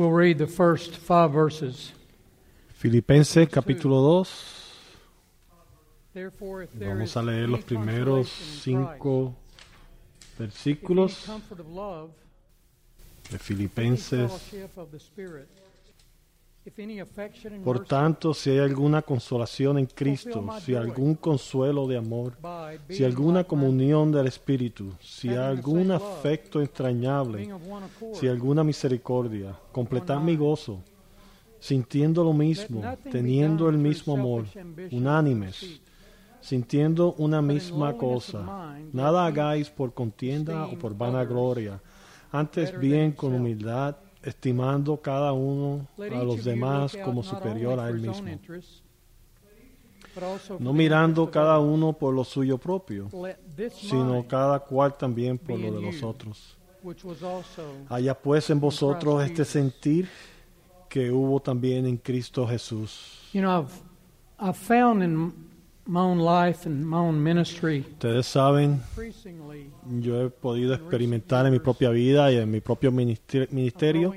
We'll read the first five verses. Filipenses capítulo 2. Therefore, if there Vamos a leer los primeros cinco versículos de Filipenses. Por tanto, si hay alguna consolación en Cristo, si algún consuelo de amor, si alguna comunión del Espíritu, si algún afecto entrañable, si alguna misericordia, completad mi gozo, sintiendo lo mismo, teniendo el mismo amor, unánimes, sintiendo una misma cosa. Nada hagáis por contienda o por vanagloria, antes bien con humildad, estimando cada uno a los demás como superior a él mismo, no mirando cada uno por lo suyo propio, sino cada cual también por lo de los otros. Haya pues en vosotros este sentir que hubo también en Cristo Jesús. You know, I've, I've found in Ustedes saben, yo he podido experimentar en mi propia vida y en mi propio ministerio,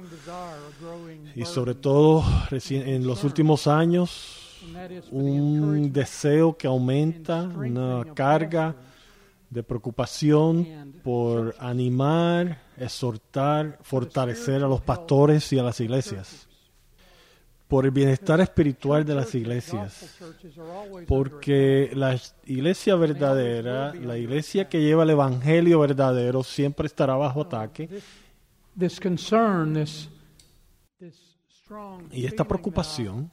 y sobre todo en los últimos años, un deseo que aumenta, una carga de preocupación por animar, exhortar, fortalecer a los pastores y a las iglesias, por el bienestar espiritual de las iglesias. Porque la iglesia verdadera, la iglesia que lleva el evangelio verdadero, siempre estará bajo ataque. Y esta feeling preocupación,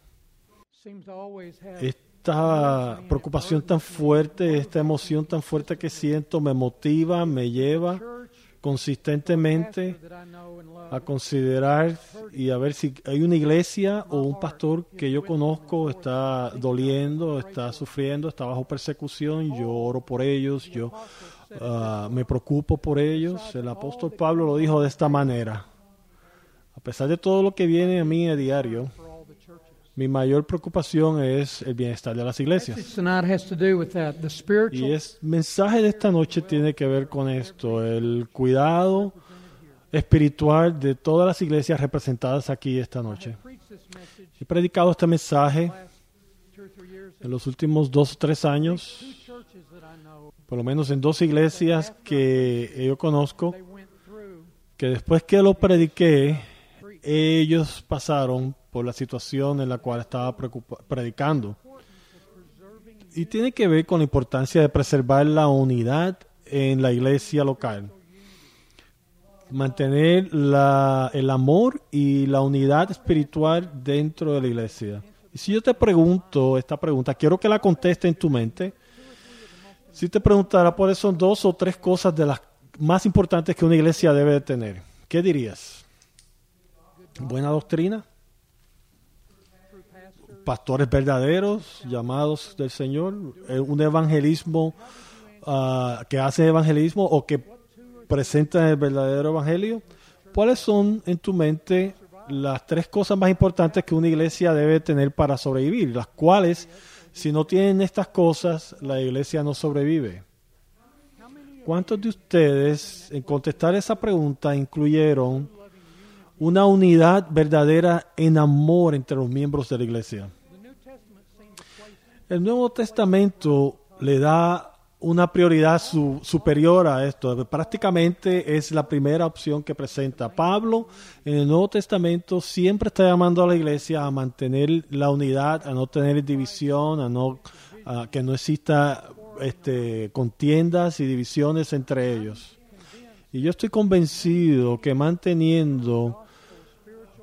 esta preocupación tan fuerte, esta emoción tan fuerte que siento, me motiva, me lleva consistentemente a considerar y a ver si hay una iglesia o un pastor que yo conozco está doliendo, está sufriendo, está bajo persecución, yo oro por ellos, yo ah, me preocupo por ellos. El apóstol Pablo lo dijo de esta manera. A pesar de todo lo que viene a mí a diario, mi mayor preocupación es el bienestar de las iglesias. Y el mensaje de esta noche tiene que ver con esto, el cuidado espiritual de todas las iglesias representadas aquí esta noche. He predicado este mensaje en los últimos dos o tres años, por lo menos en dos iglesias que yo conozco, que después que lo prediqué, ellos pasaron por la situación en la cual estaba predicando. Y tiene que ver con la importancia de preservar la unidad en la iglesia local. Mantener el amor y la unidad espiritual dentro de la iglesia. Y si yo te pregunto esta pregunta, quiero que la conteste en tu mente. Si te preguntara cuáles son dos o tres cosas de las más importantes que una iglesia debe de tener, ¿qué dirías? Buena doctrina, pastores verdaderos, llamados del Señor, eh, un evangelismo ah, que hace evangelismo o que presenta el verdadero evangelio. ¿Cuáles son en tu mente las tres cosas más importantes que una iglesia debe tener para sobrevivir? Las cuales, si no tienen estas cosas, la iglesia no sobrevive. ¿Cuántos de ustedes, en contestar esa pregunta, incluyeron una unidad verdadera en amor entre los miembros de la iglesia? El Nuevo Testamento le da una prioridad su- superior a esto. Prácticamente es la primera opción que presenta. Pablo en el Nuevo Testamento siempre está llamando a la iglesia a mantener la unidad, a no tener división, a no que no exista este, contiendas y divisiones entre ellos. Y yo estoy convencido que manteniendo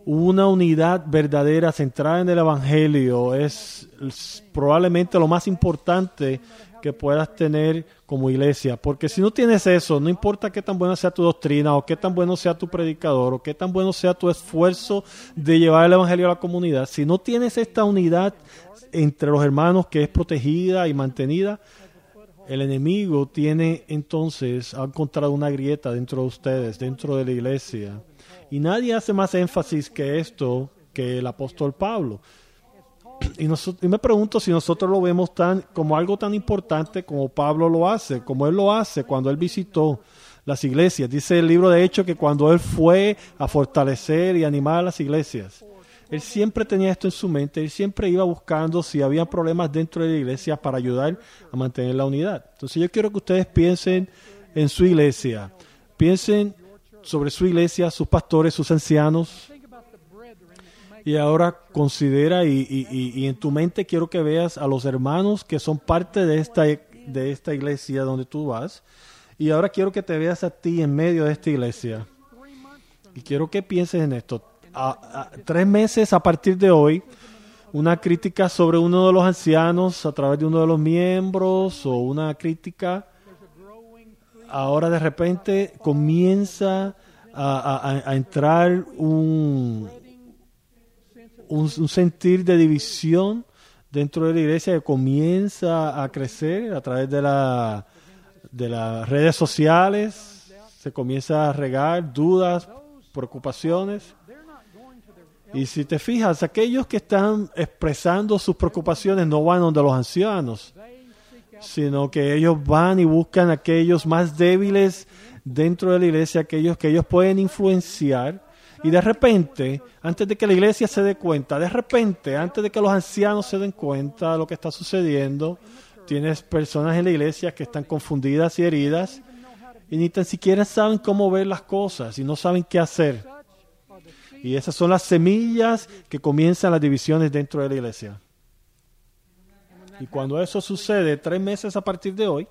una unidad verdadera centrada en el Evangelio es, probablemente lo más importante que puedas tener como iglesia. Porque si no tienes eso, no importa qué tan buena sea tu doctrina o qué tan bueno sea tu predicador o qué tan bueno sea tu esfuerzo de llevar el Evangelio a la comunidad, si no tienes esta unidad entre los hermanos que es protegida y mantenida, el enemigo tiene entonces, ha encontrado una grieta dentro de ustedes, dentro de la iglesia. Y nadie hace más énfasis que esto que el apóstol Pablo. Y, nosotros, me pregunto si nosotros lo vemos tan como algo tan importante como Pablo lo hace, como él lo hace cuando él visitó las iglesias. Dice el libro de Hechos que cuando él fue a fortalecer y animar a las iglesias, él siempre tenía esto en su mente, él siempre iba buscando si había problemas dentro de la iglesia para ayudar a mantener la unidad. Entonces yo quiero que ustedes piensen en su iglesia, piensen sobre su iglesia, sus pastores, sus ancianos. Y ahora considera y, y, y, en tu mente quiero que veas a los hermanos que son parte de esta, de esta iglesia donde tú vas. Y ahora quiero que te veas a ti en medio de esta iglesia. Y quiero que pienses en esto. A, tres meses a partir de hoy, una crítica sobre uno de los ancianos a través de uno de los miembros o una crítica, ahora de repente comienza a, entrar un, un, sentir de división dentro de la iglesia que comienza a crecer a través de, la, de las redes sociales, se comienza a regar dudas, preocupaciones. Y si te fijas, aquellos que están expresando sus preocupaciones no van donde los ancianos, sino que ellos van y buscan aquellos más débiles dentro de la iglesia, aquellos que ellos pueden influenciar y de repente, antes de que la iglesia se dé cuenta, de repente, antes de que los ancianos se den cuenta de lo que está sucediendo, tienes personas en la iglesia que están confundidas y heridas y ni tan siquiera saben cómo ver las cosas y no saben qué hacer. Y esas son las semillas que comienzan las divisiones dentro de la iglesia. Y cuando eso sucede, tres meses a partir de hoy,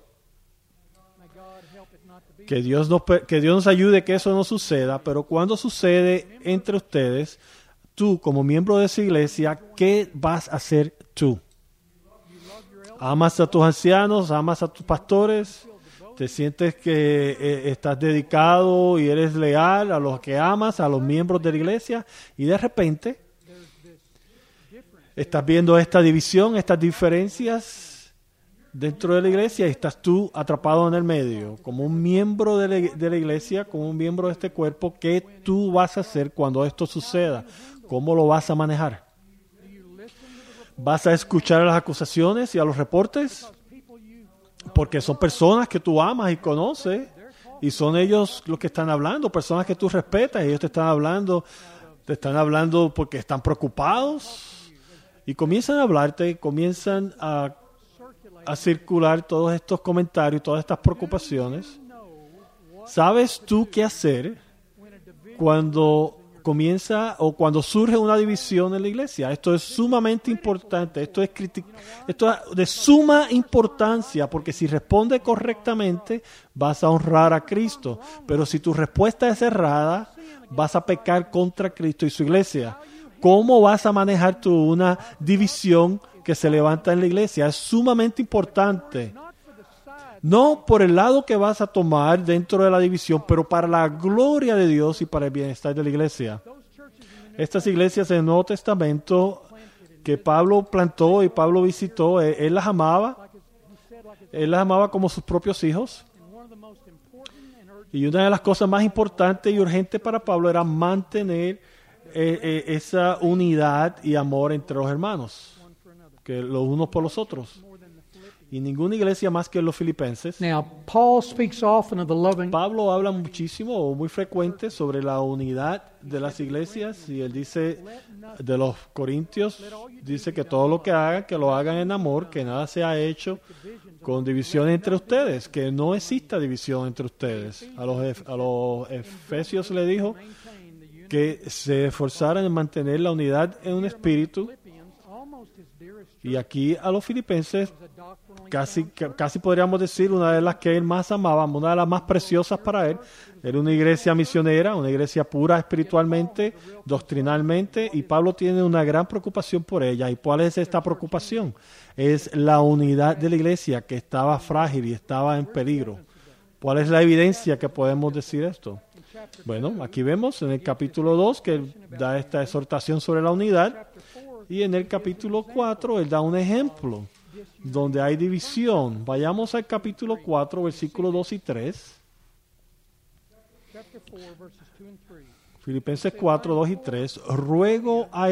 que Dios, nos, que Dios nos ayude que eso no suceda, pero cuando sucede entre ustedes, tú como miembro de esa iglesia, ¿qué vas a hacer tú? ¿Amas a tus ancianos? ¿Amas a tus pastores? ¿Te sientes que eh, estás dedicado y eres leal a los que amas, a los miembros de la iglesia? Y de repente estás viendo esta división, estas diferencias dentro de la iglesia estás tú atrapado en el medio, como un miembro de la, iglesia, como un miembro de este cuerpo, ¿qué tú vas a hacer cuando esto suceda? ¿Cómo lo vas a manejar? ¿Vas a escuchar a las acusaciones y a los reportes? Porque son personas que tú amas y conoces y son ellos los que están hablando, personas que tú respetas, ellos te están hablando, te están hablando porque están preocupados y comienzan a hablarte, comienzan a circular todos estos comentarios, todas estas preocupaciones, ¿sabes tú qué hacer cuando comienza o cuando surge una división en la iglesia? Esto es sumamente importante, esto es, esto es de suma importancia porque si responde correctamente vas a honrar a Cristo, pero si tu respuesta es errada, vas a pecar contra Cristo y su iglesia. ¿Cómo vas a manejar tú una división que se levanta en la iglesia. Es sumamente importante. No por el lado que vas a tomar dentro de la división, pero para la gloria de Dios y para el bienestar de la iglesia. Estas iglesias del Nuevo Testamento que Pablo plantó y Pablo visitó, él, él las amaba. Él las amaba como sus propios hijos. Y una de las cosas más importantes y urgentes para Pablo era mantener eh, eh, esa unidad y amor entre los hermanos que los unos por los otros. Y ninguna iglesia más que los filipenses. Now, Paul speaks often of the loving. Pablo habla muchísimo o muy frecuente sobre la unidad de las iglesias y él dice de los corintios, dice que todo lo que hagan, que lo hagan en amor, que nada sea hecho con división entre ustedes, que no exista división entre ustedes. A los, a los efesios le dijo que se esforzaran en mantener la unidad en un espíritu y aquí a los filipenses, casi, casi podríamos decir, una de las que él más amaba, una de las más preciosas para él, era una iglesia misionera, una iglesia pura espiritualmente, doctrinalmente, y Pablo tiene una gran preocupación por ella. ¿Y cuál es esta preocupación? Es la unidad de la iglesia que estaba frágil y estaba en peligro. ¿Cuál es la evidencia que podemos decir esto? Bueno, aquí vemos en el capítulo 2 que da esta exhortación sobre la unidad y en el capítulo 4 él da un ejemplo donde hay división. Vayamos al capítulo 4, versículos 2 y 3. Filipenses 4, 2 y 3. Ruego a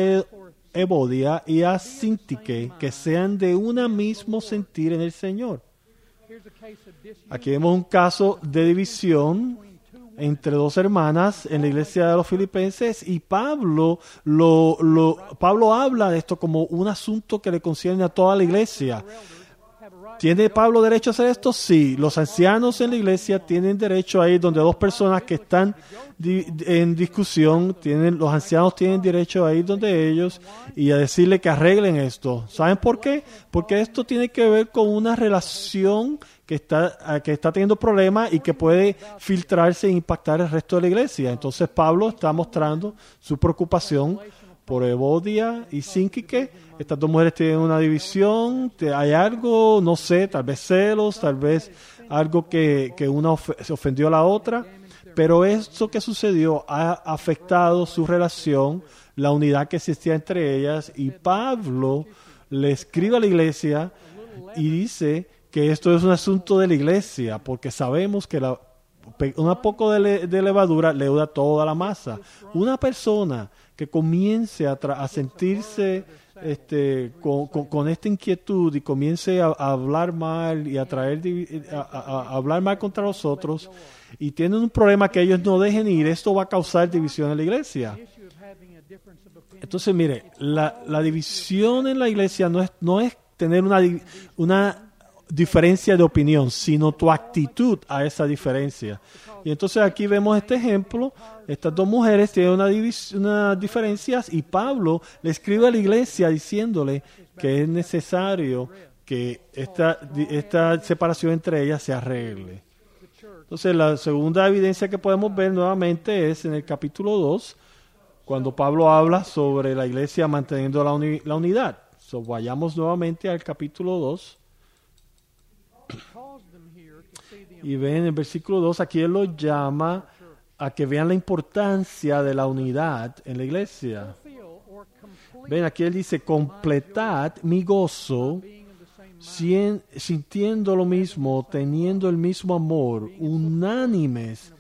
Evodia y a Sintique que sean de un mismo sentir en el Señor. Aquí vemos un caso de división entre dos hermanas en la iglesia de los filipenses y Pablo lo, lo, Pablo habla de esto como un asunto que le concierne a toda la iglesia. ¿Tiene Pablo derecho a hacer esto? Sí. Los ancianos en la iglesia tienen derecho a ir donde dos personas que están en discusión, tienen, los ancianos tienen derecho a ir donde ellos y a decirle que arreglen esto. ¿Saben por qué? Porque esto tiene que ver con una relación que está, que está teniendo problemas y que puede filtrarse e impactar el resto de la iglesia. Entonces Pablo está mostrando su preocupación por Evodia y Sinquique. Estas dos mujeres tienen una división, hay algo, no sé, tal vez celos, tal vez algo que, que una se ofendió a la otra, pero esto que sucedió ha afectado su relación, la unidad que existía entre ellas, y Pablo le escribe a la iglesia y dice que esto es un asunto de la iglesia, porque sabemos que la, un poco de, de levadura leuda toda la masa. Una persona que comience a, a sentirse este, con, esta inquietud y comience a, hablar mal y a, traer, a, hablar mal contra los otros y tienen un problema que ellos no dejen ir, esto va a causar división en la iglesia. Entonces, mire, la, la división en la iglesia no es, no es tener una, una diferencia de opinión, sino tu actitud a esa diferencia. Y entonces aquí vemos este ejemplo. Estas dos mujeres tienen una unas diferencias y Pablo le escribe a la iglesia diciéndole que es necesario que esta, separación entre ellas se arregle. Entonces la segunda evidencia que podemos ver nuevamente es en el capítulo 2, cuando Pablo habla sobre la iglesia manteniendo la, la unidad. So, vayamos nuevamente al capítulo 2. Y ven en el versículo 2, aquí él lo llama a que vean la importancia de la unidad en la iglesia. Ven, aquí él dice, completad mi gozo sintiendo lo mismo, teniendo el mismo amor, unánimes,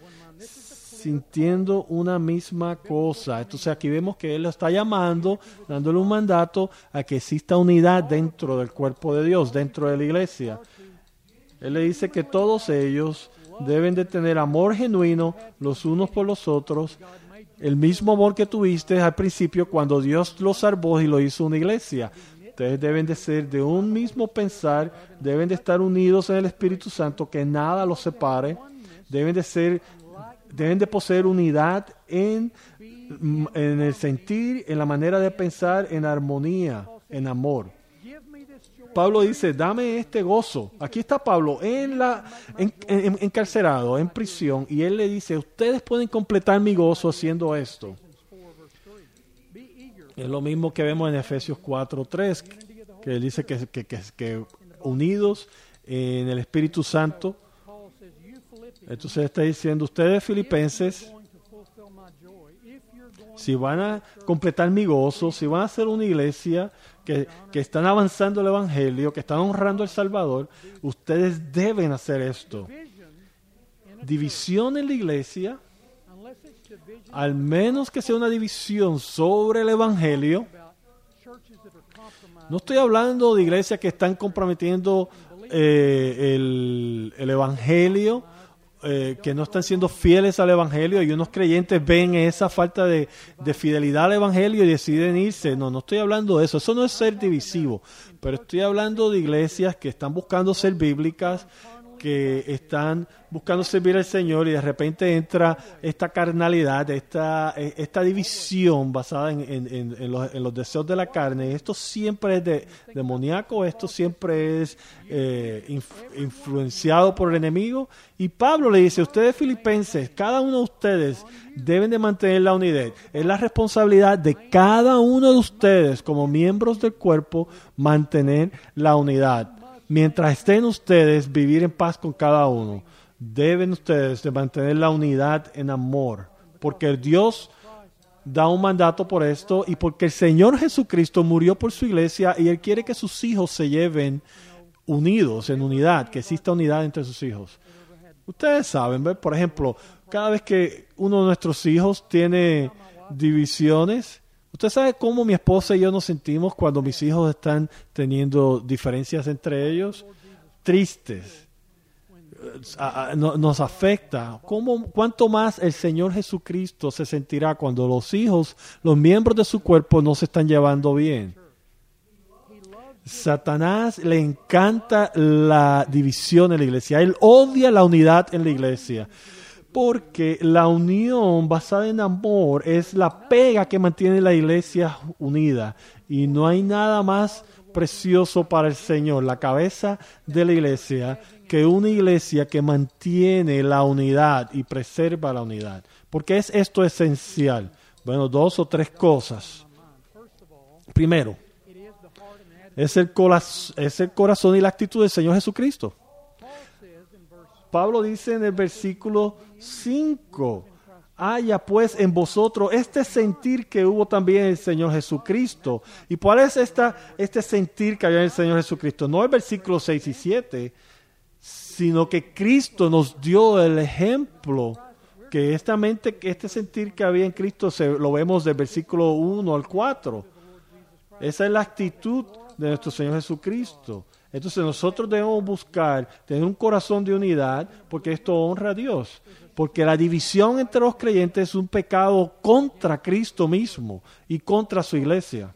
sintiendo una misma cosa. Entonces aquí vemos que Él lo está llamando, dándole un mandato a que exista unidad dentro del cuerpo de Dios, dentro de la iglesia. Él le dice que todos ellos deben de tener amor genuino los unos por los otros, el mismo amor que tuviste al principio cuando Dios los salvó y lo hizo una iglesia. Ustedes deben de ser de un mismo pensar, deben de estar unidos en el Espíritu Santo, que nada los separe, deben de ser, deben de poseer unidad en, en el sentir, en la manera de pensar, en armonía, en amor. Pablo dice, dame este gozo. Aquí está Pablo en la, encarcerado, en prisión, y él le dice, ustedes pueden completar mi gozo haciendo esto. Es lo mismo que vemos en Efesios 4.3, que él dice que, que, que, unidos en el Espíritu Santo. Entonces está diciendo, ustedes filipenses, si van a completar mi gozo, si van a ser una iglesia que, están avanzando el Evangelio, que están honrando al Salvador, ustedes deben hacer esto. División en la iglesia, al menos que sea una división sobre el Evangelio, no estoy hablando de iglesias que están comprometiendo eh, el, el Evangelio eh, que no están siendo fieles al Evangelio y unos creyentes ven esa falta de, de, fidelidad al Evangelio y deciden irse. No, no estoy hablando de eso. Eso no es ser divisivo. Pero estoy hablando de iglesias que están buscando ser bíblicas, que están buscando servir al Señor y de repente entra esta carnalidad, esta, esta división basada en, en, los, deseos de la carne. Esto siempre es de, demoníaco, esto siempre es eh, influenciado por el enemigo. Y Pablo le dice, ustedes filipenses, cada uno de ustedes deben de mantener la unidad. Es la responsabilidad de cada uno de ustedes como miembros del cuerpo mantener la unidad mientras estén ustedes, vivir en paz con cada uno. Deben ustedes de mantener la unidad en amor, porque Dios da un mandato por esto y porque el Señor Jesucristo murió por su iglesia y Él quiere que sus hijos se lleven unidos, en unidad, que exista unidad entre sus hijos. Ustedes saben, por ejemplo, cada vez que uno de nuestros hijos tiene divisiones, ¿Usted sabe cómo mi esposa y yo nos sentimos cuando mis hijos están teniendo diferencias entre ellos? Tristes, nos afecta. ¿Cómo, ¿Cuánto más el Señor Jesucristo se sentirá cuando los hijos, los miembros de su cuerpo no se están llevando bien? Satanás le encanta la división en la iglesia. Él odia la unidad en la iglesia. Porque la unión basada en amor es la pega que mantiene la iglesia unida. Y no hay nada más precioso para el Señor, la cabeza de la iglesia, que una iglesia que mantiene la unidad y preserva la unidad. Porque es esto esencial. Bueno, dos o tres cosas. Primero, es el, es el corazón y la actitud del Señor Jesucristo. Pablo dice en el versículo 5, haya pues en vosotros este sentir que hubo también en el Señor Jesucristo. ¿Y cuál es esta, este sentir que había en el Señor Jesucristo? No el versículo 6 y 7, sino que Cristo nos dio el ejemplo que esta mente, este sentir que había en Cristo se, lo vemos del versículo 1 al 4. Esa es la actitud de nuestro Señor Jesucristo. Entonces nosotros debemos buscar tener un corazón de unidad porque esto honra a Dios. Porque la división entre los creyentes es un pecado contra Cristo mismo y contra su iglesia.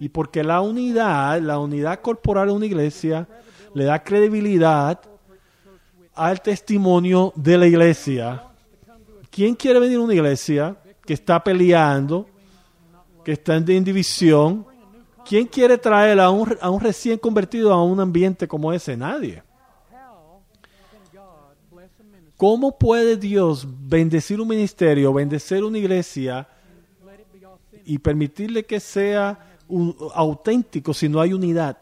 Y porque la unidad, la unidad corporal de una iglesia, le da credibilidad al testimonio de la iglesia. ¿Quién quiere venir a una iglesia que está peleando, que está en división? ¿Quién quiere traer a un, a un recién convertido a un ambiente como ese? Nadie. ¿Cómo puede Dios bendecir un ministerio, bendecir una iglesia y permitirle que sea un- auténtico si no hay unidad?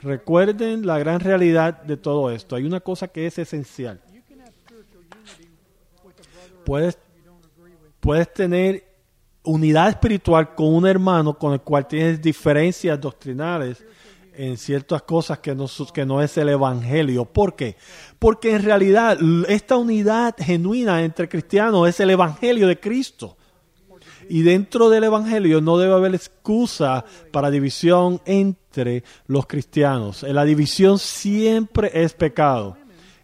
Recuerden la gran realidad de todo esto. Hay una cosa que es esencial. Puedes, puedes tener unidad espiritual con un hermano con el cual tienes diferencias doctrinales en ciertas cosas que no, que no es el evangelio. ¿Por qué? Porque en realidad esta unidad genuina entre cristianos es el evangelio de Cristo. Y dentro del evangelio no debe haber excusa para división entre los cristianos. La división siempre es pecado.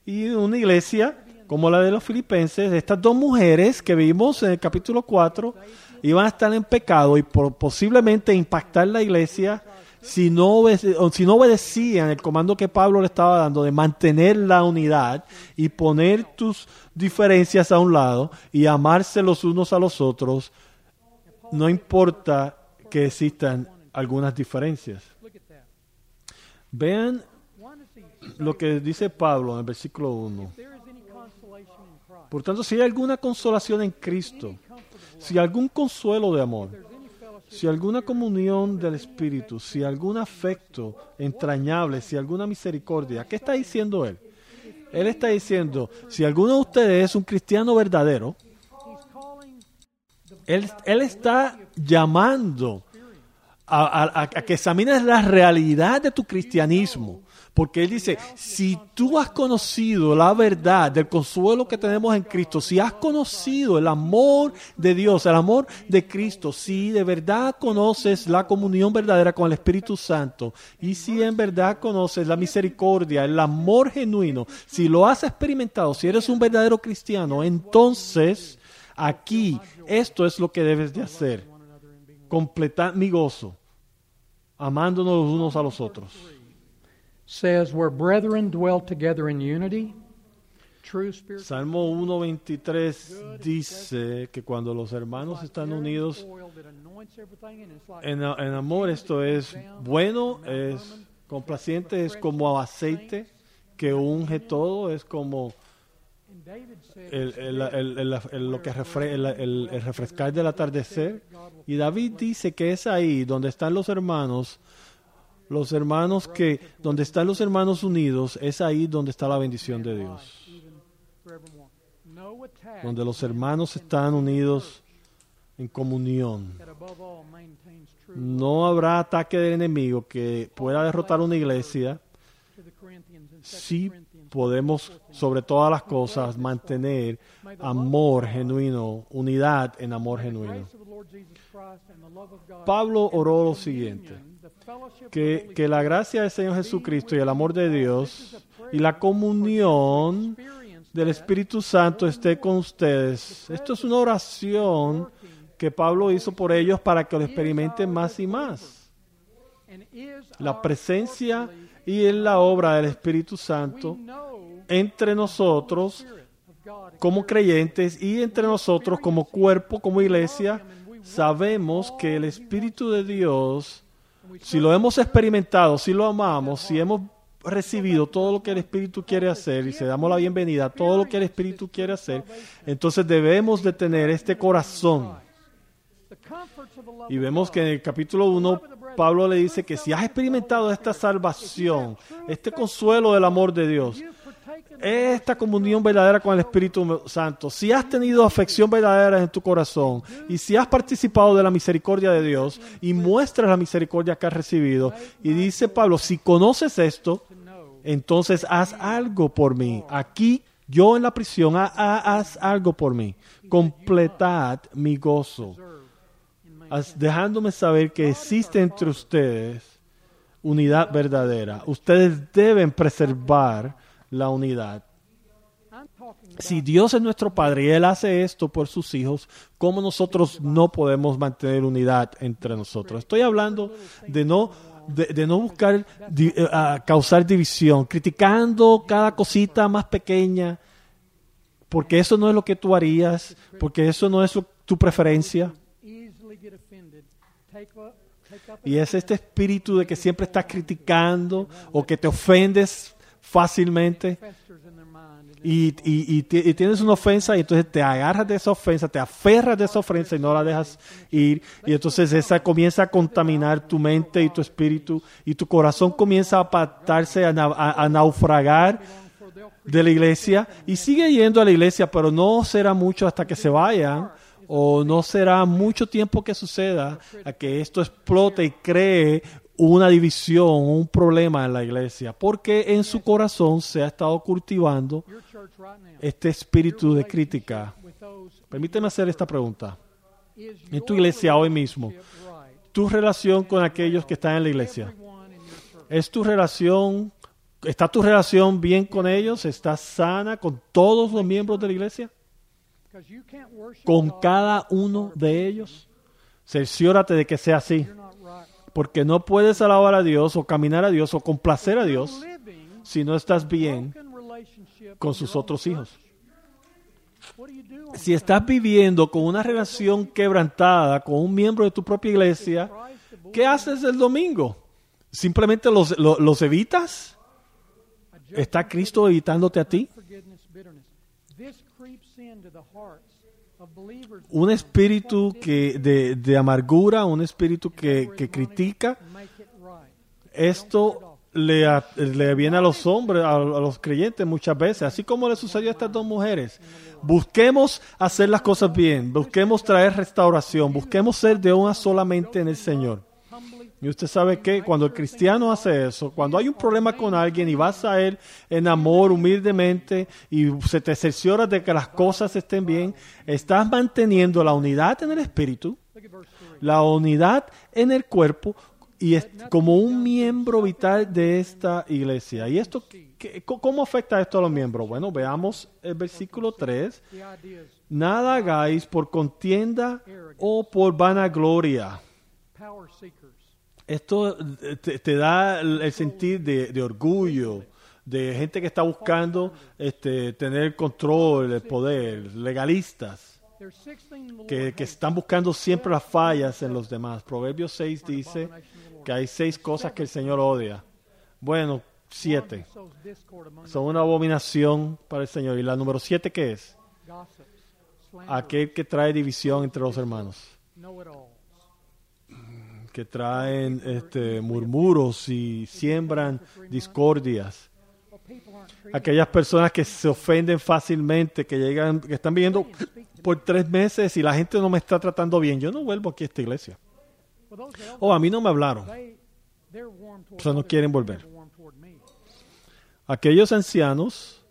Y una iglesia como la de los filipenses, estas dos mujeres que vimos en el capítulo 4 iban a estar en pecado y por- posiblemente impactar la iglesia si no, obede- si no obedecían el comando que Pablo le estaba dando de mantener la unidad y poner tus diferencias a un lado y amarse los unos a los otros, no importa que existan algunas diferencias. Vean lo que dice Pablo en el versículo 1. Por tanto, si hay alguna consolación en Cristo, si algún consuelo de amor, si alguna comunión del Espíritu, si algún afecto entrañable, si alguna misericordia, ¿qué está diciendo él? Él está diciendo, si alguno de ustedes es un cristiano verdadero, él, él está llamando a, a- a- que examines la realidad de tu cristianismo. Porque Él dice, si tú has conocido la verdad del consuelo que tenemos en Cristo, si has conocido el amor de Dios, el amor de Cristo, si de verdad conoces la comunión verdadera con el Espíritu Santo, y si en verdad conoces la misericordia, el amor genuino, si lo has experimentado, si eres un verdadero cristiano, entonces aquí esto es lo que debes de hacer. Completar mi gozo, amándonos los unos a los otros. Says, Where brethren dwell together in unity, Salmo 1.23 dice que cuando los hermanos están unidos en, en amor, esto es bueno, es complaciente, es como aceite que unge todo, es como el, el- el- lo que refre- el refrescar del atardecer. Y David dice que es ahí donde están los hermanos, los hermanos que, donde están los hermanos unidos, es ahí donde está la bendición de Dios. Donde los hermanos están unidos en comunión. No habrá ataque del enemigo que pueda derrotar una iglesia sí podemos sobre todas las cosas mantener amor genuino, unidad en amor genuino. Pablo oró lo siguiente, que, que la gracia del Señor Jesucristo y el amor de Dios y la comunión del Espíritu Santo esté con ustedes. Esto es una oración que Pablo hizo por ellos para que lo experimenten más y más. La presencia y en la obra del Espíritu Santo entre nosotros como creyentes y entre nosotros como cuerpo, como iglesia, sabemos que el Espíritu de Dios, si lo hemos experimentado, si lo amamos, si hemos recibido todo lo que el Espíritu quiere hacer y se damos la bienvenida a todo lo que el Espíritu quiere hacer, entonces debemos de tener este corazón. Y vemos que en el capítulo 1 Pablo le dice que si has experimentado esta salvación, este consuelo del amor de Dios, esta comunión verdadera con el Espíritu Santo, si has tenido afección verdadera en tu corazón y si has participado de la misericordia de Dios y muestras la misericordia que has recibido, y dice Pablo, si conoces esto, entonces haz algo por mí. Aquí, yo en la prisión, haz algo por mí. Completad mi gozo. Dejándome saber que existe entre ustedes unidad verdadera. Ustedes deben preservar la unidad. Si Dios es nuestro Padre y Él hace esto por sus hijos, ¿cómo nosotros no podemos mantener unidad entre nosotros? Estoy hablando de no, de, no buscar eh, causar división, criticando cada cosita más pequeña, porque eso no es lo que tú harías, porque eso no es tu preferencia. Y es este espíritu de que siempre estás criticando o que te ofendes fácilmente. y, y, y, tienes una ofensa y entonces te agarras de esa ofensa, te aferras de esa ofensa y no la dejas ir. Y entonces esa comienza a contaminar tu mente y tu espíritu y tu corazón comienza a apartarse, a, a naufragar de la iglesia. Y sigue yendo a la iglesia, pero no será mucho hasta que se vayan o no será mucho tiempo que suceda a que esto explote y cree una división, un problema en la iglesia, porque en su corazón se ha estado cultivando este espíritu de crítica. Permíteme hacer esta pregunta. En tu iglesia hoy mismo, tu relación con aquellos que están en la iglesia, ¿es tu relación, está tu relación bien con ellos? ¿Está sana con todos los miembros de la iglesia? ¿Con cada uno de ellos? Cerciórate de que sea así porque no puedes alabar a Dios o caminar a Dios o complacer a Dios si no estás bien con sus otros hijos. Si estás viviendo con una relación quebrantada con un miembro de tu propia iglesia, ¿qué haces el domingo? ¿Simplemente los, los, evitas? ¿Está Cristo evitándote a ti? Un espíritu que de, amargura, un espíritu que, critica, esto le, le, viene a los hombres, a, los creyentes muchas veces, así como le sucedió a estas dos mujeres. Busquemos hacer las cosas bien, busquemos traer restauración, busquemos ser de una solamente en el Señor. Y usted sabe que cuando el cristiano hace eso, cuando hay un problema con alguien y vas a él en amor, humildemente, y se te cerciora de que las cosas estén bien, estás manteniendo la unidad en el espíritu, la unidad en el cuerpo y como un miembro vital de esta iglesia. ¿Y esto cómo afecta esto a los miembros? Bueno, veamos el versículo 3. Nada hagáis por contienda o por vanagloria esto eh, te, da el sentir de, orgullo, de gente que está buscando este, tener control, el poder, legalistas, que, que, están buscando siempre las fallas en los demás. Proverbios 6 dice que hay seis cosas que el Señor odia. Bueno, siete. Son una abominación para el Señor. ¿Y la número siete qué es? Aquel que trae división entre los hermanos que traen este, murmuros y siembran discordias. Aquellas personas que se ofenden fácilmente, que llegan, que están viviendo por tres meses y la gente no me está tratando bien. Yo no vuelvo aquí a esta iglesia. O a mí no me hablaron. O sea, no quieren volver. Aquellos ancianos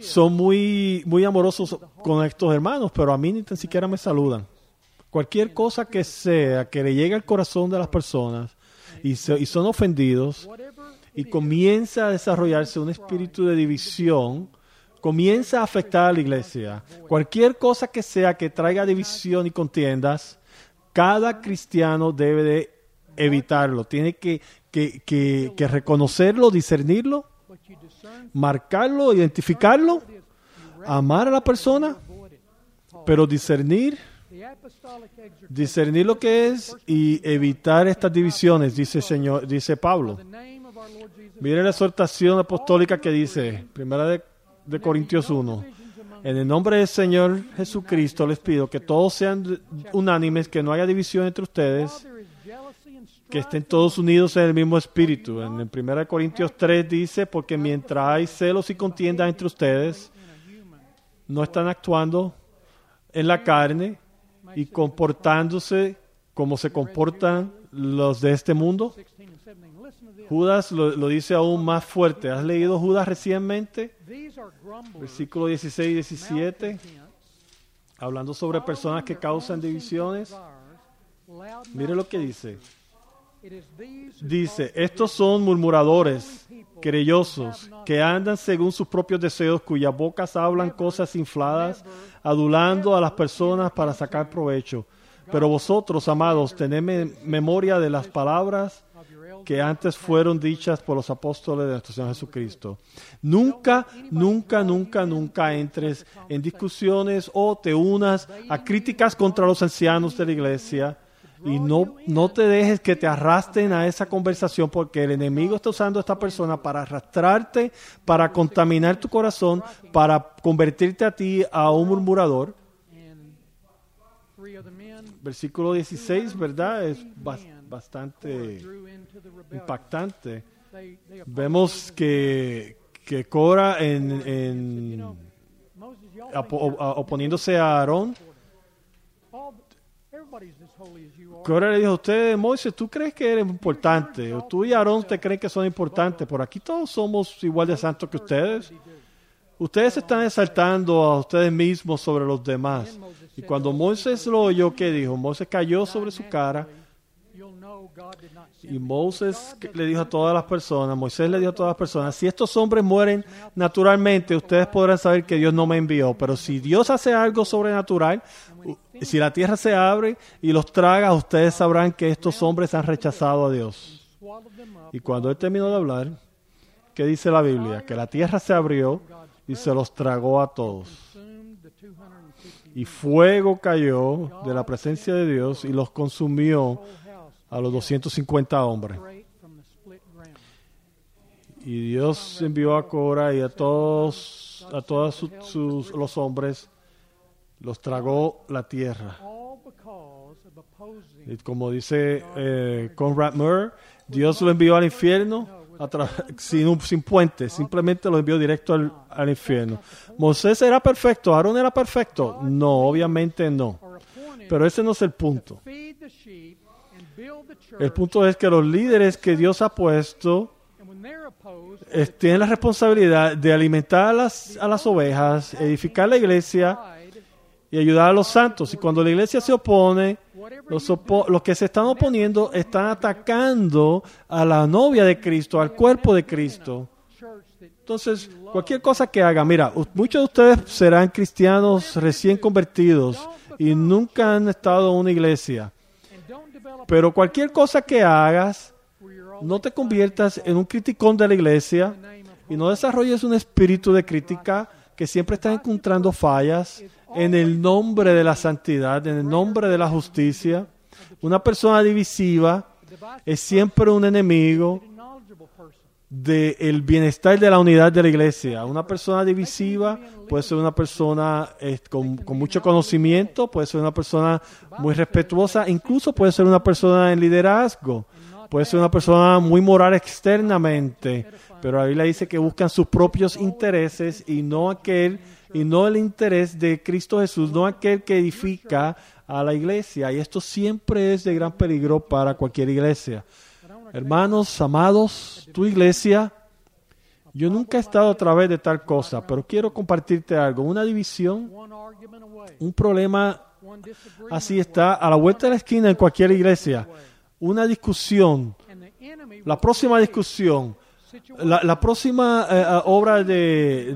son muy, muy amorosos con estos hermanos, pero a mí ni tan siquiera me saludan. Cualquier cosa que sea que le llegue al corazón de las personas y, son ofendidos y comienza a desarrollarse un espíritu de división, comienza a afectar a la iglesia. Cualquier cosa que sea que traiga división y contiendas, cada cristiano debe de evitarlo. Tiene que, reconocerlo, discernirlo, marcarlo, identificarlo, amar a la persona, pero discernir, discernir lo que es y evitar estas divisiones, dice Señor, dice Pablo. Mire la exhortación apostólica que dice, primera de, de Corintios 1. divisions among En el nombre del Señor Jesucristo les pido que todos sean unánimes, que no haya división entre ustedes, que estén todos unidos en el mismo espíritu. En el 1 Corintios 3 dice, porque mientras hay celos y contiendas entre ustedes, no están actuando en la carne y comportándose como se comportan los de este mundo. 16 and 17. Listen to this. Judas lo, dice aún más fuerte. ¿Has leído Judas recientemente? Versículo 16 y 17, malcontents, hablando sobre personas que causan divisiones. Mire lo que dice. Dice, estos son murmuradores, querellosos, que andan según sus propios deseos, cuyas bocas hablan cosas infladas, adulando a las personas para sacar provecho. Pero vosotros, amados, tened me- memoria de las palabras que antes fueron dichas por los apóstoles de nuestro Señor Jesucristo. Nunca, nunca, nunca, nunca entres en discusiones o te unas a críticas contra los ancianos de la iglesia y no, no te dejes que te arrastren a esa conversación porque el enemigo está usando a esta persona para arrastrarte, para contaminar tu corazón, para convertirte a ti a un murmurador. Versículo 16, ¿verdad? Es bas- bastante impactante. Vemos que, que Cora en, en oponiéndose a Aarón, Cora le dijo a usted, Moisés, ¿tú crees que eres importante? O tú y Aarón te creen que son importantes. Por aquí todos somos igual de santos que ustedes. Ustedes están exaltando a ustedes mismos sobre los demás. Y cuando Moisés lo oyó, ¿qué dijo? Moisés cayó sobre su cara y Moisés le dijo a todas las personas, Moisés le dijo a todas las personas, si estos hombres mueren naturalmente, ustedes podrán saber que Dios no me envió. Pero si Dios hace algo sobrenatural, si la tierra se abre y los traga, ustedes sabrán que estos hombres han rechazado a Dios. Y cuando él terminó de hablar, ¿qué dice la Biblia? Que la tierra se abrió y se los tragó a todos. Y fuego cayó de la presencia de Dios y los consumió a los 250 hombres. Y Dios envió a Cora y a todos, a todos sus, sus- los hombres, los tragó la tierra. Y como dice eh, Conrad Murr, Dios lo envió al infierno sin, sin puente, simplemente lo envió directo al, al infierno. Moisés era perfecto, Aarón era perfecto. No, obviamente no. Pero ese no es el punto. El punto es que los líderes que Dios ha puesto tienen la responsabilidad de alimentar a las, a las ovejas, edificar la iglesia y ayudar a los santos. Y cuando la iglesia se opone, los, opo- los que se están oponiendo están atacando a la novia de Cristo, al cuerpo de Cristo. Entonces, cualquier cosa que haga, mira, muchos de ustedes serán cristianos recién convertidos y nunca han estado en una iglesia. Pero cualquier cosa que hagas, no te conviertas en un criticón de la iglesia y no desarrolles un espíritu de crítica que siempre está encontrando fallas en el nombre de la santidad, en el nombre de la justicia. Una persona divisiva es siempre un enemigo del bienestar de la unidad de la iglesia. Una persona divisiva puede ser una persona eh, con, con mucho conocimiento, puede ser una persona muy respetuosa, incluso puede ser una persona en liderazgo, puede ser una persona muy moral externamente, pero la Biblia dice que buscan sus propios intereses y no aquel y no el interés de Cristo Jesús, no aquel que edifica a la iglesia. Y esto siempre es de gran peligro para cualquier iglesia. Hermanos, amados, tu iglesia Yo nunca he estado a través de tal cosa, pero quiero compartirte algo. Una división, un problema así está a la vuelta de la esquina en cualquier iglesia. Una discusión, la próxima discusión, la, próxima eh, eh, obra de,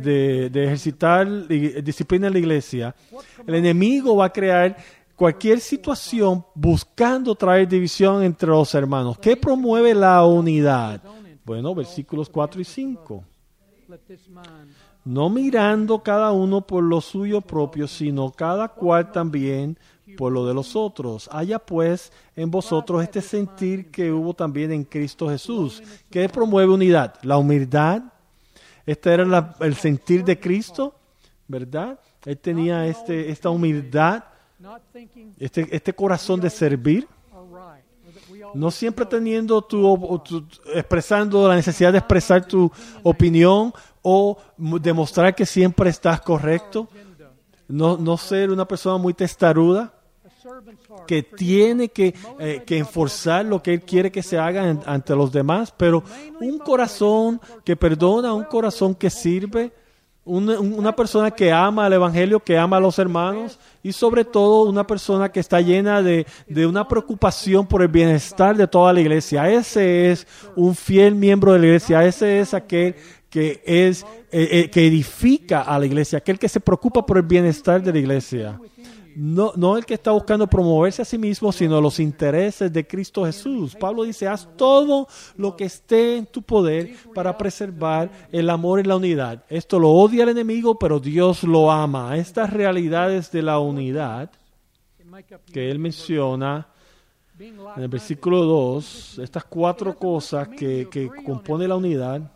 de- ejercitar li- disciplina en la iglesia, el enemigo va a crear cualquier situación buscando traer división entre los hermanos. ¿Qué promueve la unidad? Bueno, versículos 4 y 5. let this mind No mirando cada uno por lo suyo propio, sino cada cual también por lo de los otros. Haya pues en vosotros este sentir que hubo también en Cristo Jesús. ¿Qué promueve unidad? La humildad. Este era la- el sentir de Cristo, ¿verdad? Él tenía este, esta humildad, este, este corazón de servir. No siempre teniendo tu, tu- expresando la necesidad de expresar tu opinión o demostrar que siempre estás correcto. No, no ser una persona muy testaruda que tiene que, eh, que enforzar lo que él quiere que se haga ante los demás, pero un corazón que perdona, un corazón que sirve, una, una persona que ama al Evangelio, que ama a los hermanos y sobre todo una persona que está llena de, de una preocupación por el bienestar de toda la iglesia. Ese es un fiel miembro de la iglesia, ese es aquel que es eh, eh, que edifica a la iglesia, aquel que se preocupa por el bienestar de la iglesia. No, no el que está buscando promoverse a sí mismo, sino los intereses de Cristo Jesús. Pablo dice, haz todo lo que esté en tu poder para preservar el amor y la unidad. Esto lo odia el enemigo, pero Dios lo ama. Estas realidades de la unidad que él menciona en el versículo 2, estas cuatro cosas que, que compone la unidad,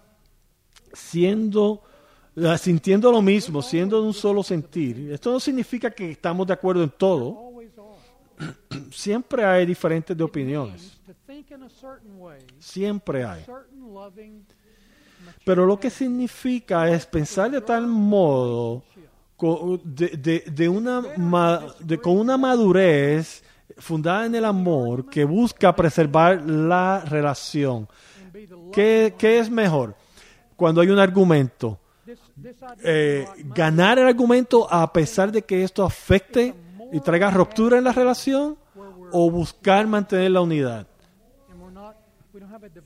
siendo, sintiendo lo mismo, siendo de un solo sentir. Esto no significa que estamos de acuerdo en todo. Siempre hay diferentes de opiniones. Siempre hay. Pero lo que significa es pensar de tal modo, de, de- de una, con una madurez fundada en el amor que busca preservar la relación. ¿Qué, qué es mejor? Cuando hay un argumento. Eh, ganar el argumento a pesar de que esto afecte y traiga ruptura en la relación o buscar mantener la unidad.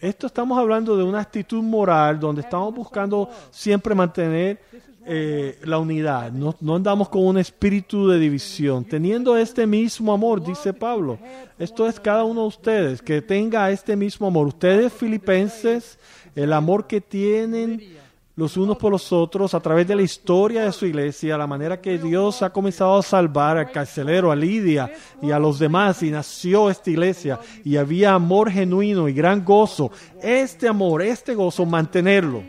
Esto estamos hablando de una actitud moral donde estamos buscando siempre mantener eh, la unidad. No, no andamos con un espíritu de división. Teniendo este mismo amor, dice Pablo. Esto es cada uno de ustedes, que tenga este mismo amor. Ustedes filipenses, el amor que tienen los unos por los otros a través de la historia de su iglesia, la manera que Dios ha comenzado a salvar al carcelero, a Lidia y a los demás, y nació esta iglesia, y había amor genuino y gran gozo. Este amor, este gozo, mantenerlo.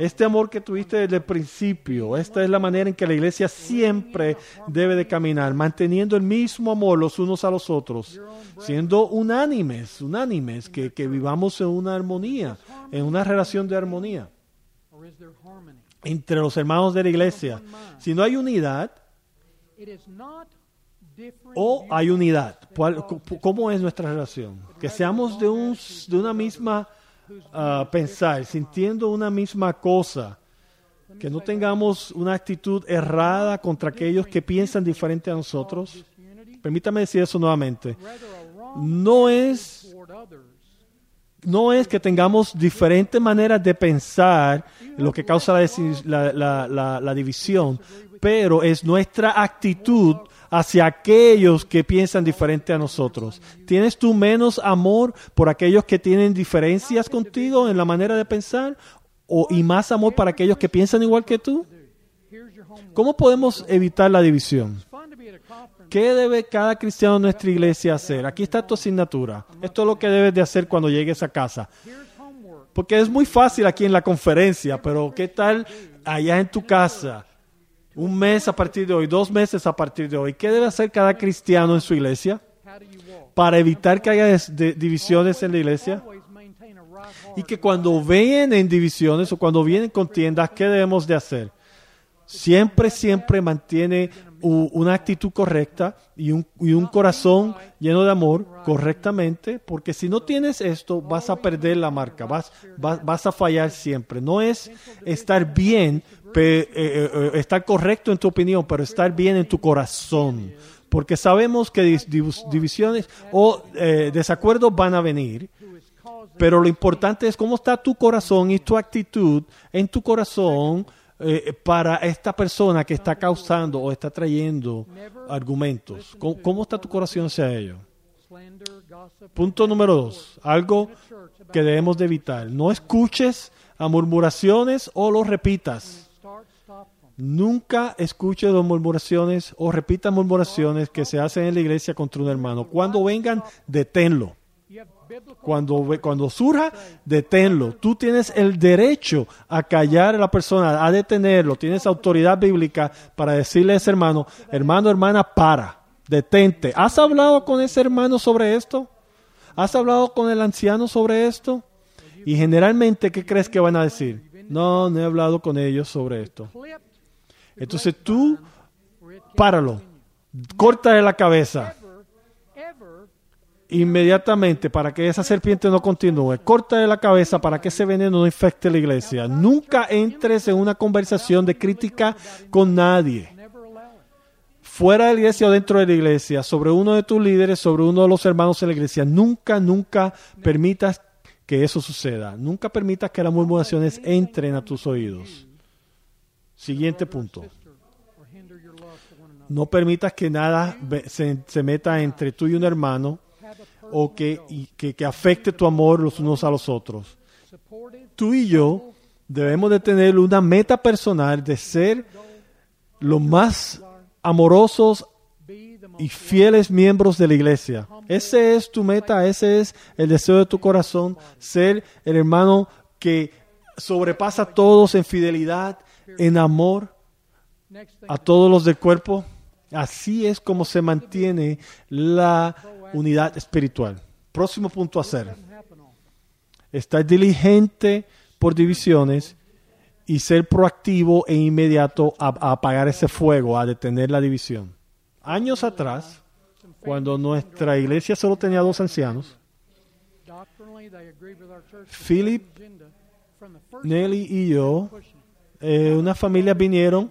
Este amor que tuviste desde el principio, esta es la manera en que la iglesia siempre debe de caminar, manteniendo el mismo amor los unos a los otros, siendo unánimes, unánimes, que, que vivamos en una armonía, en una relación de armonía entre los hermanos de la iglesia. Si no hay unidad o hay unidad, ¿cuál- cu- ¿cómo es nuestra relación? Que seamos de, un, de una misma ah, pensar, sintiendo una misma cosa, que no tengamos una actitud errada contra aquellos que piensan diferente a nosotros. Permítame decir eso nuevamente. No es. No es que tengamos diferentes maneras de pensar, lo que causa la, división, pero es nuestra actitud hacia aquellos que piensan diferente a nosotros. ¿Tienes tú menos amor por aquellos que tienen diferencias contigo en la manera de pensar? O, ¿Y más amor para aquellos que piensan igual que tú? ¿Cómo podemos evitar la división? ¿Qué debe cada cristiano en nuestra iglesia hacer? Aquí está tu asignatura. Esto es lo que debes de hacer cuando llegues a casa. Porque es muy fácil aquí en la conferencia, pero ¿qué tal allá en tu casa? Un mes a partir de hoy, dos meses a partir de hoy. ¿Qué debe hacer cada cristiano en su iglesia para evitar que haya divisiones en la iglesia? Y que cuando vienen divisiones o cuando vienen contiendas, ¿qué debemos de hacer? siempre, siempre mantiene una actitud correcta y un, y un corazón lleno de amor correctamente, porque si no tienes esto, vas a perder la marca, vas, vas, vas a fallar siempre. No es estar bien, pe- eh, eh, eh, estar correcto en tu opinión, pero estar bien en tu corazón. Porque sabemos que dis- divisiones o desacuerdos van a venir, pero lo importante es cómo está tu corazón y tu actitud en tu corazón eh, para esta persona que está causando o está trayendo argumentos. ¿Cómo, está tu corazón hacia ello? Punto número dos, algo que debemos de evitar. No escuches a murmuraciones o los repitas. Nunca escuches las murmuraciones o repitas murmuraciones que se hacen en la iglesia contra un hermano. Cuando vengan, deténlo. Cuando, cuando surja, deténlo. Tú tienes el derecho a callar a la persona, a detenerlo. Tienes autoridad bíblica para decirle a ese hermano, hermano, hermana, para, detente. ¿Has hablado con ese hermano sobre esto? ¿Has hablado con el anciano sobre esto? Y generalmente, ¿qué crees que van a decir? No, no he hablado con ellos sobre esto. Entonces tú, páralo, córtale la cabeza inmediatamente para que esa serpiente no continúe. Corta de la cabeza para que ese veneno no infecte la iglesia. Nunca entres en una conversación de crítica con nadie, fuera de la iglesia o dentro de la iglesia, sobre uno de tus líderes, sobre uno de los hermanos en la iglesia. Nunca, nunca permitas que eso suceda. Nunca permitas que las murmuraciones entren a tus oídos. Siguiente punto. No permitas que nada se, se meta entre tú y un hermano o que, que, que afecte tu amor los unos a los otros. Tú y yo debemos de tener una meta personal de ser los más amorosos y fieles miembros de la iglesia. Ese es tu meta, ese es el deseo de tu corazón, ser el hermano que sobrepasa a todos en fidelidad, en amor a todos los del cuerpo. Así es como se mantiene la unidad espiritual. Próximo punto a hacer. Estar diligente por divisiones y ser proactivo e inmediato a, a apagar ese fuego, a detener la división. Años atrás, cuando nuestra iglesia solo tenía dos ancianos, Philip, Nelly y yo, eh, unas familias vinieron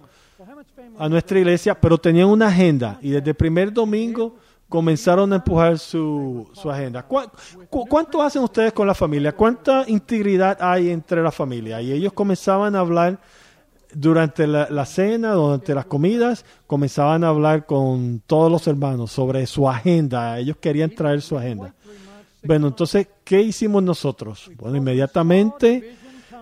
a nuestra iglesia, pero tenían una agenda y desde el primer domingo comenzaron a empujar su, su agenda. ¿Cuá- cu- ¿Cuánto hacen ustedes con la familia? ¿Cuánta integridad hay entre la familia? Y ellos comenzaban a hablar durante la, la cena, durante las comidas, comenzaban a hablar con todos los hermanos sobre su agenda. Ellos querían traer su agenda. Bueno, entonces, ¿qué hicimos nosotros? Bueno, inmediatamente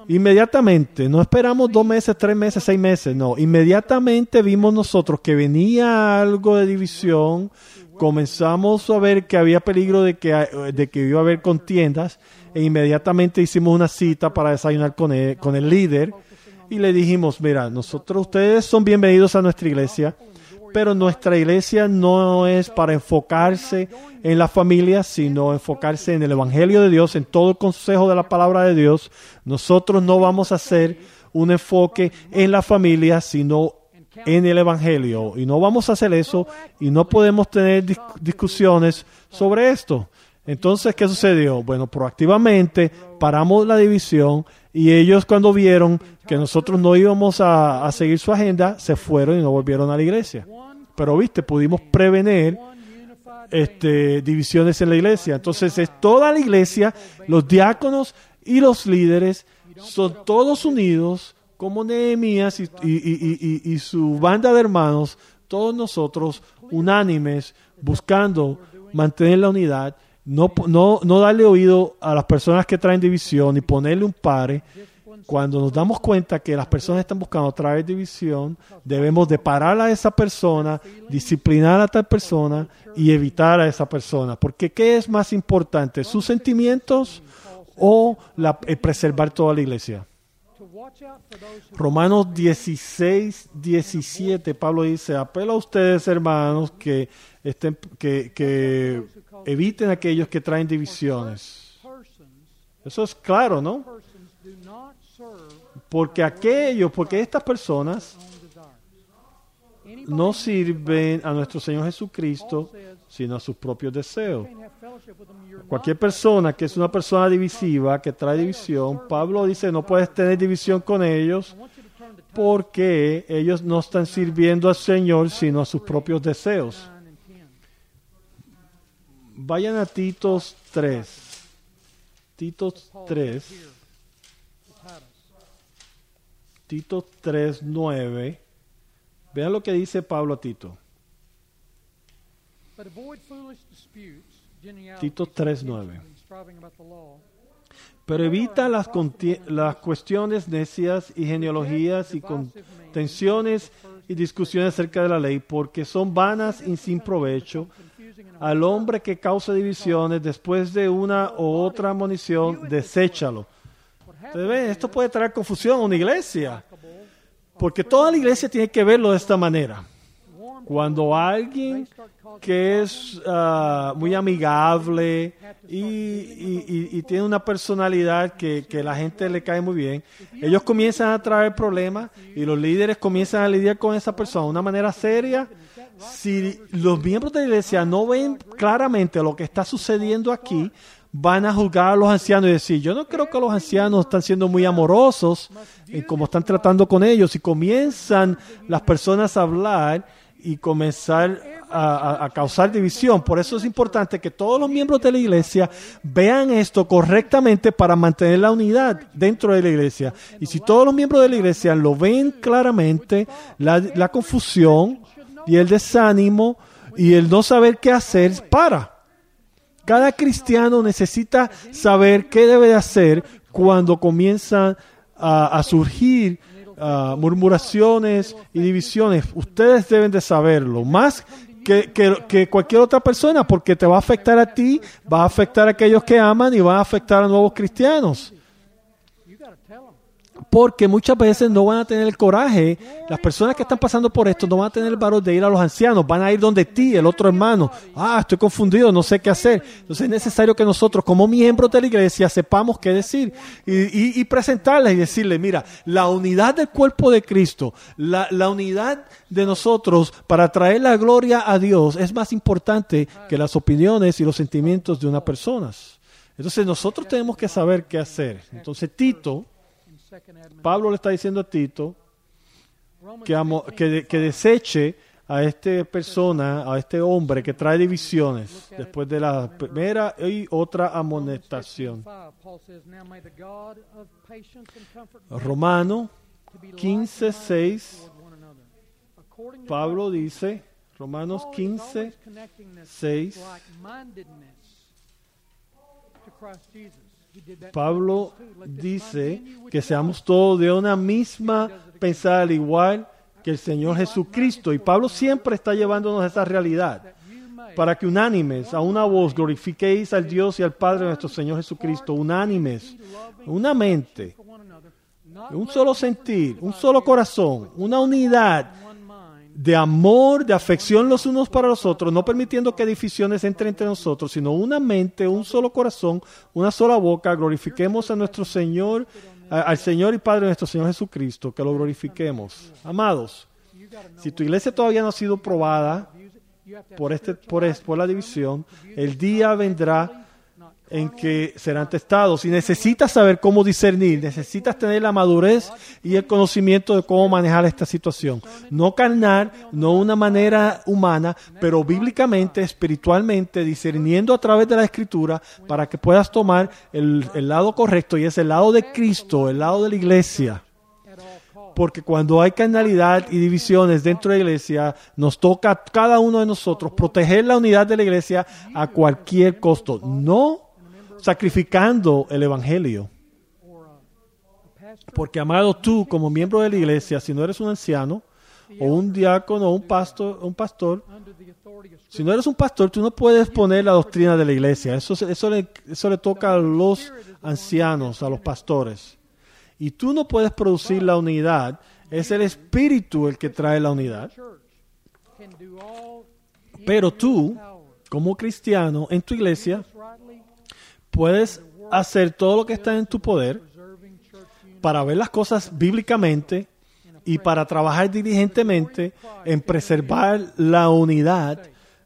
Inmediatamente, no esperamos dos meses, tres meses, seis meses, no. Inmediatamente vimos nosotros que venía algo de división, comenzamos a ver que había peligro de que, de que iba a haber contiendas, e inmediatamente hicimos una cita para desayunar con el, con el líder y le dijimos, mira, nosotros, ustedes son bienvenidos a nuestra iglesia, pero nuestra iglesia no es para enfocarse en la familia, sino enfocarse en el Evangelio de Dios, en todo el consejo de la palabra de Dios. Nosotros no vamos a hacer un enfoque en la familia, sino en el Evangelio. Y no vamos a hacer eso y no podemos tener dis- discusiones sobre esto. Entonces, ¿qué sucedió? Bueno, proactivamente paramos la división y ellos cuando vieron que nosotros no íbamos a, a seguir su agenda, se fueron y no volvieron a la iglesia. Pero, viste, pudimos prevenir este, divisiones en la iglesia. Entonces es toda la iglesia, los diáconos y los líderes son todos unidos como Nehemías y, su banda de hermanos, todos nosotros unánimes, buscando mantener la unidad, no, no, no darle oído a las personas que traen división y ponerle un pare. Cuando nos damos cuenta que las personas están buscando traer división, debemos de parar a esa persona, disciplinar a tal persona y evitar a esa persona. Porque ¿qué es más importante? ¿Sus sentimientos o la, el preservar toda la iglesia? Romanos 16, 17, Pablo dice, apelo a ustedes hermanos que, estén, que, que eviten aquellos que traen divisiones. Eso es claro, ¿no? Porque aquellos, porque estas personas no sirven a nuestro Señor Jesucristo, sino a sus propios deseos. Cualquier persona que es una persona divisiva, que trae división, Pablo dice no puedes tener división con ellos porque ellos no están sirviendo al Señor, sino a sus propios deseos. Vayan a Titos 3. Titos 3. Tito 3, 9. Vean lo que dice Pablo a Tito. Tito 3, 9. Pero evita las, cuestiones necias y genealogías y contenciones y discusiones acerca de la ley, porque son vanas y sin provecho. Al hombre que causa divisiones después de una u otra munición, deséchalo esto puede traer confusión a una iglesia, porque toda la iglesia tiene que verlo de esta manera. Cuando alguien que es ah, muy amigable y, tiene una personalidad que, que, la gente le cae muy bien, ellos comienzan a traer problemas y los líderes comienzan a lidiar con esa persona de una manera seria. Si los miembros de la iglesia no ven claramente lo que está sucediendo aquí, van a juzgar a los ancianos y decir, yo no creo que los ancianos están siendo muy amorosos en cómo están tratando con ellos y comienzan las personas a hablar y comenzar a, causar división. Por eso es importante que todos los miembros de la iglesia vean esto correctamente para mantener la unidad dentro de la iglesia. Y si todos los miembros de la iglesia lo ven claramente, la, confusión y el desánimo y el no saber qué hacer para. Cada cristiano necesita saber qué debe de hacer cuando comienzan a, surgir ah, murmuraciones y divisiones. Ustedes deben de saberlo, más que, que, cualquier otra persona, porque te va a afectar a ti, va a afectar a aquellos que aman y va a afectar a nuevos cristianos porque muchas veces no van a tener el coraje, las personas que están pasando por esto no van a tener el valor de ir a los ancianos, van a ir donde ti, el otro hermano, ah, estoy confundido, no sé qué hacer. Entonces es necesario que nosotros como miembros de la iglesia sepamos qué decir y, presentarles y decirle, mira, la unidad del cuerpo de Cristo, la, la unidad de nosotros para traer la gloria a Dios es más importante que las opiniones y los sentimientos de una persona. Entonces nosotros tenemos que saber qué hacer. Entonces Tito, Pablo le está diciendo a Tito que, deseche a esta persona, a este hombre que trae divisiones después de la primera y otra amonestación. Romano 15, 6. Pablo dice, Romanos 15, 6. Pablo dice que seamos todos de una misma pensada al igual que el Señor Jesucristo. Y Pablo siempre está llevándonos a esa realidad para que unánimes, a una voz, glorifiquéis al Dios y al Padre de nuestro Señor Jesucristo, unánimes, una mente, un solo sentir, un solo corazón, una unidad de amor, de afección los unos para los otros, no permitiendo que divisiones entren entre nosotros, sino una mente, un solo corazón, una sola boca, glorifiquemos a nuestro Señor, al Señor y Padre nuestro Señor Jesucristo, que lo glorifiquemos. Amados, si tu iglesia todavía no ha sido probada por, este, por, por la división, el día vendrá en que serán testados. Y necesitas saber cómo discernir, necesitas tener la madurez y el conocimiento de cómo manejar esta situación. No carnal, no una manera humana, pero bíblicamente, espiritualmente, discerniendo a través de la escritura para que puedas tomar el, el lado correcto y es el lado de Cristo, el lado de la iglesia porque cuando hay carnalidad y divisiones dentro de la iglesia, nos toca cada uno de nosotros proteger la unidad de la iglesia a cualquier costo. No sacrificando el Evangelio. Porque, amado, tú como miembro de la iglesia, si no eres un anciano, o un diácono, o un pastor, un pastor, si no eres un pastor, tú no puedes poner la doctrina de la iglesia. Eso, eso, le, eso le toca a los ancianos, a los pastores. Y tú no puedes producir la unidad. Es el Espíritu el que trae la unidad. Pero tú, como cristiano, en tu iglesia, puedes hacer todo lo que está en tu poder para ver las cosas bíblicamente y para trabajar diligentemente en preservar la unidad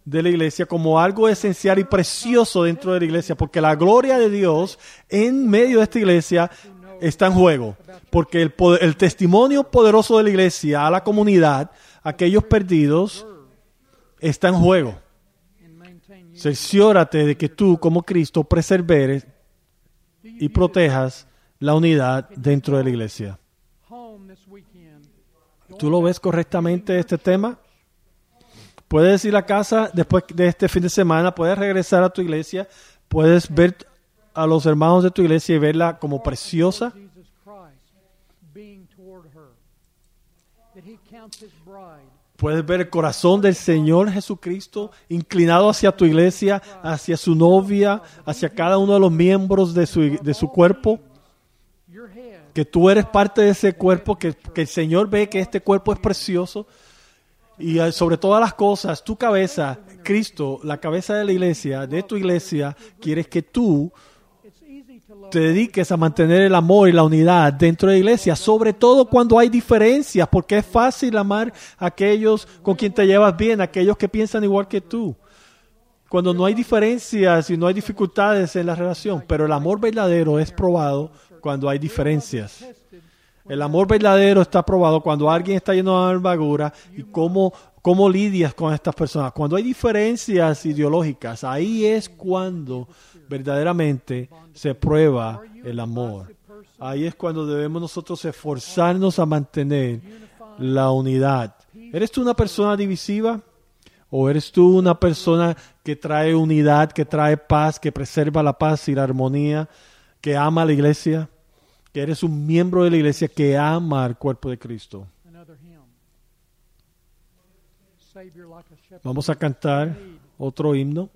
de la iglesia como algo esencial y precioso dentro de la iglesia, porque la gloria de Dios en medio de esta iglesia está en juego, porque el, poder- el testimonio poderoso de la iglesia a la comunidad, a aquellos perdidos, está en juego. Cerciórate de que tú, como Cristo, preserveres y protejas la unidad dentro de la iglesia. ¿Tú lo ves correctamente este tema? Puedes ir a casa después de este fin de semana, puedes regresar a tu iglesia, puedes ver a los hermanos de tu iglesia y verla como preciosa. Puedes ver el corazón del Señor Jesucristo inclinado hacia tu iglesia, hacia su novia, hacia cada uno de los miembros de su, de su cuerpo. que tú eres parte de ese cuerpo, que, que el Señor ve que este cuerpo es precioso y eh, sobre todas las cosas, tu cabeza, Cristo, la cabeza de la iglesia, de tu iglesia, quieres que tú te dediques a mantener el amor y la unidad dentro de la iglesia, sobre todo cuando hay diferencias, porque es fácil amar a aquellos con quien te llevas bien, aquellos que piensan igual que tú. Cuando no hay diferencias y no hay dificultades en la relación, pero el amor verdadero es probado cuando hay diferencias. El amor verdadero está probado cuando alguien está lleno de amargura y cómo, cómo lidias con estas personas. Cuando hay diferencias ideológicas, ahí es cuando verdaderamente se prueba el amor. Ahí es cuando debemos nosotros esforzarnos a mantener la unidad. ¿Eres tú una persona divisiva? ¿O eres tú una persona que trae unidad, que trae paz, que preserva la paz y la armonía, que ama a la iglesia? Que eres un miembro de la iglesia que ama al cuerpo de Cristo. Vamos a cantar otro himno.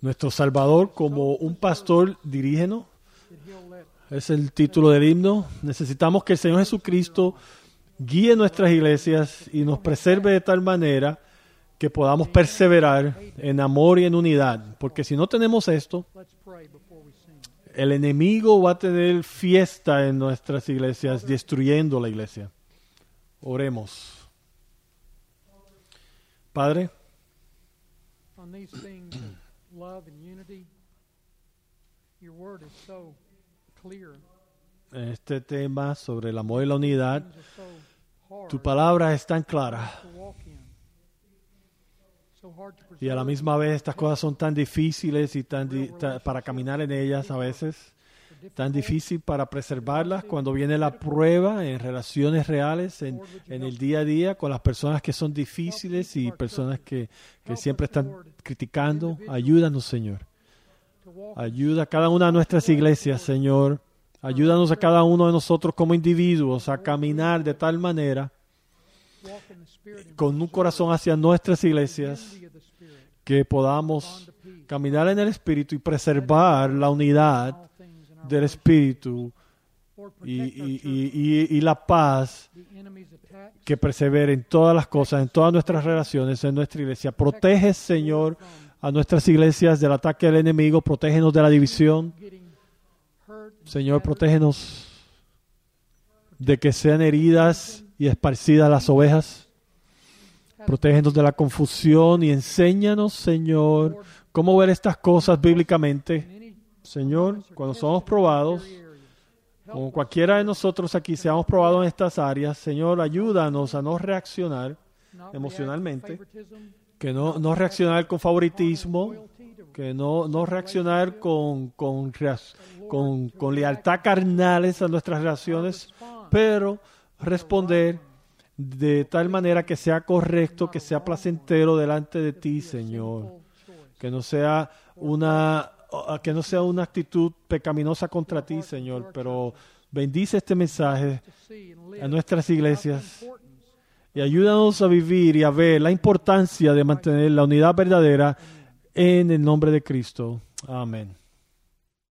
Nuestro Salvador como un pastor dirígenos. Es el título del himno. Necesitamos que el Señor Jesucristo guíe nuestras iglesias y nos preserve de tal manera que podamos perseverar en amor y en unidad. Porque si no tenemos esto, el enemigo va a tener fiesta en nuestras iglesias, destruyendo la iglesia. Oremos. Padre, On these things of love and unity, your word is so clear. en este tema sobre el amor y la unidad, tu palabra es tan clara. y a la misma vez estas cosas son tan difíciles y tan di- ta- para caminar en ellas a veces, tan difícil para preservarlas cuando viene la prueba en relaciones reales, en, en el día a día con las personas que son difíciles y personas que, que siempre están criticando. Ayúdanos, Señor. Ayuda a cada una de nuestras iglesias, Señor. Ayúdanos a cada uno de nosotros como individuos a caminar de tal manera con un corazón hacia nuestras iglesias que podamos caminar en el Espíritu y preservar la unidad All things in our del Espíritu y, la paz que persevere en todas las cosas, en todas nuestras relaciones, en nuestra iglesia. Protege, Señor, a nuestras iglesias del ataque del enemigo, protégenos de la división. Señor, protégenos de que sean heridas y esparcidas las ovejas. Protégenos de la confusión y enséñanos, Señor, cómo ver estas cosas bíblicamente. Señor, cuando somos probados, como cualquiera de nosotros aquí seamos probados en estas áreas, Señor, ayúdanos a no reaccionar, emocionalmente, que no, no reaccionar con favoritismo, que no, no reaccionar con, con, con, con lealtad carnales a nuestras relaciones, pero responder de tal manera que sea correcto, que sea placentero delante de ti, Señor. Que no sea una que no sea una actitud pecaminosa contra ti, Señor, pero bendice este mensaje a nuestras iglesias y ayúdanos a vivir y a ver la importancia de mantener la unidad verdadera en el nombre de Cristo. Amén.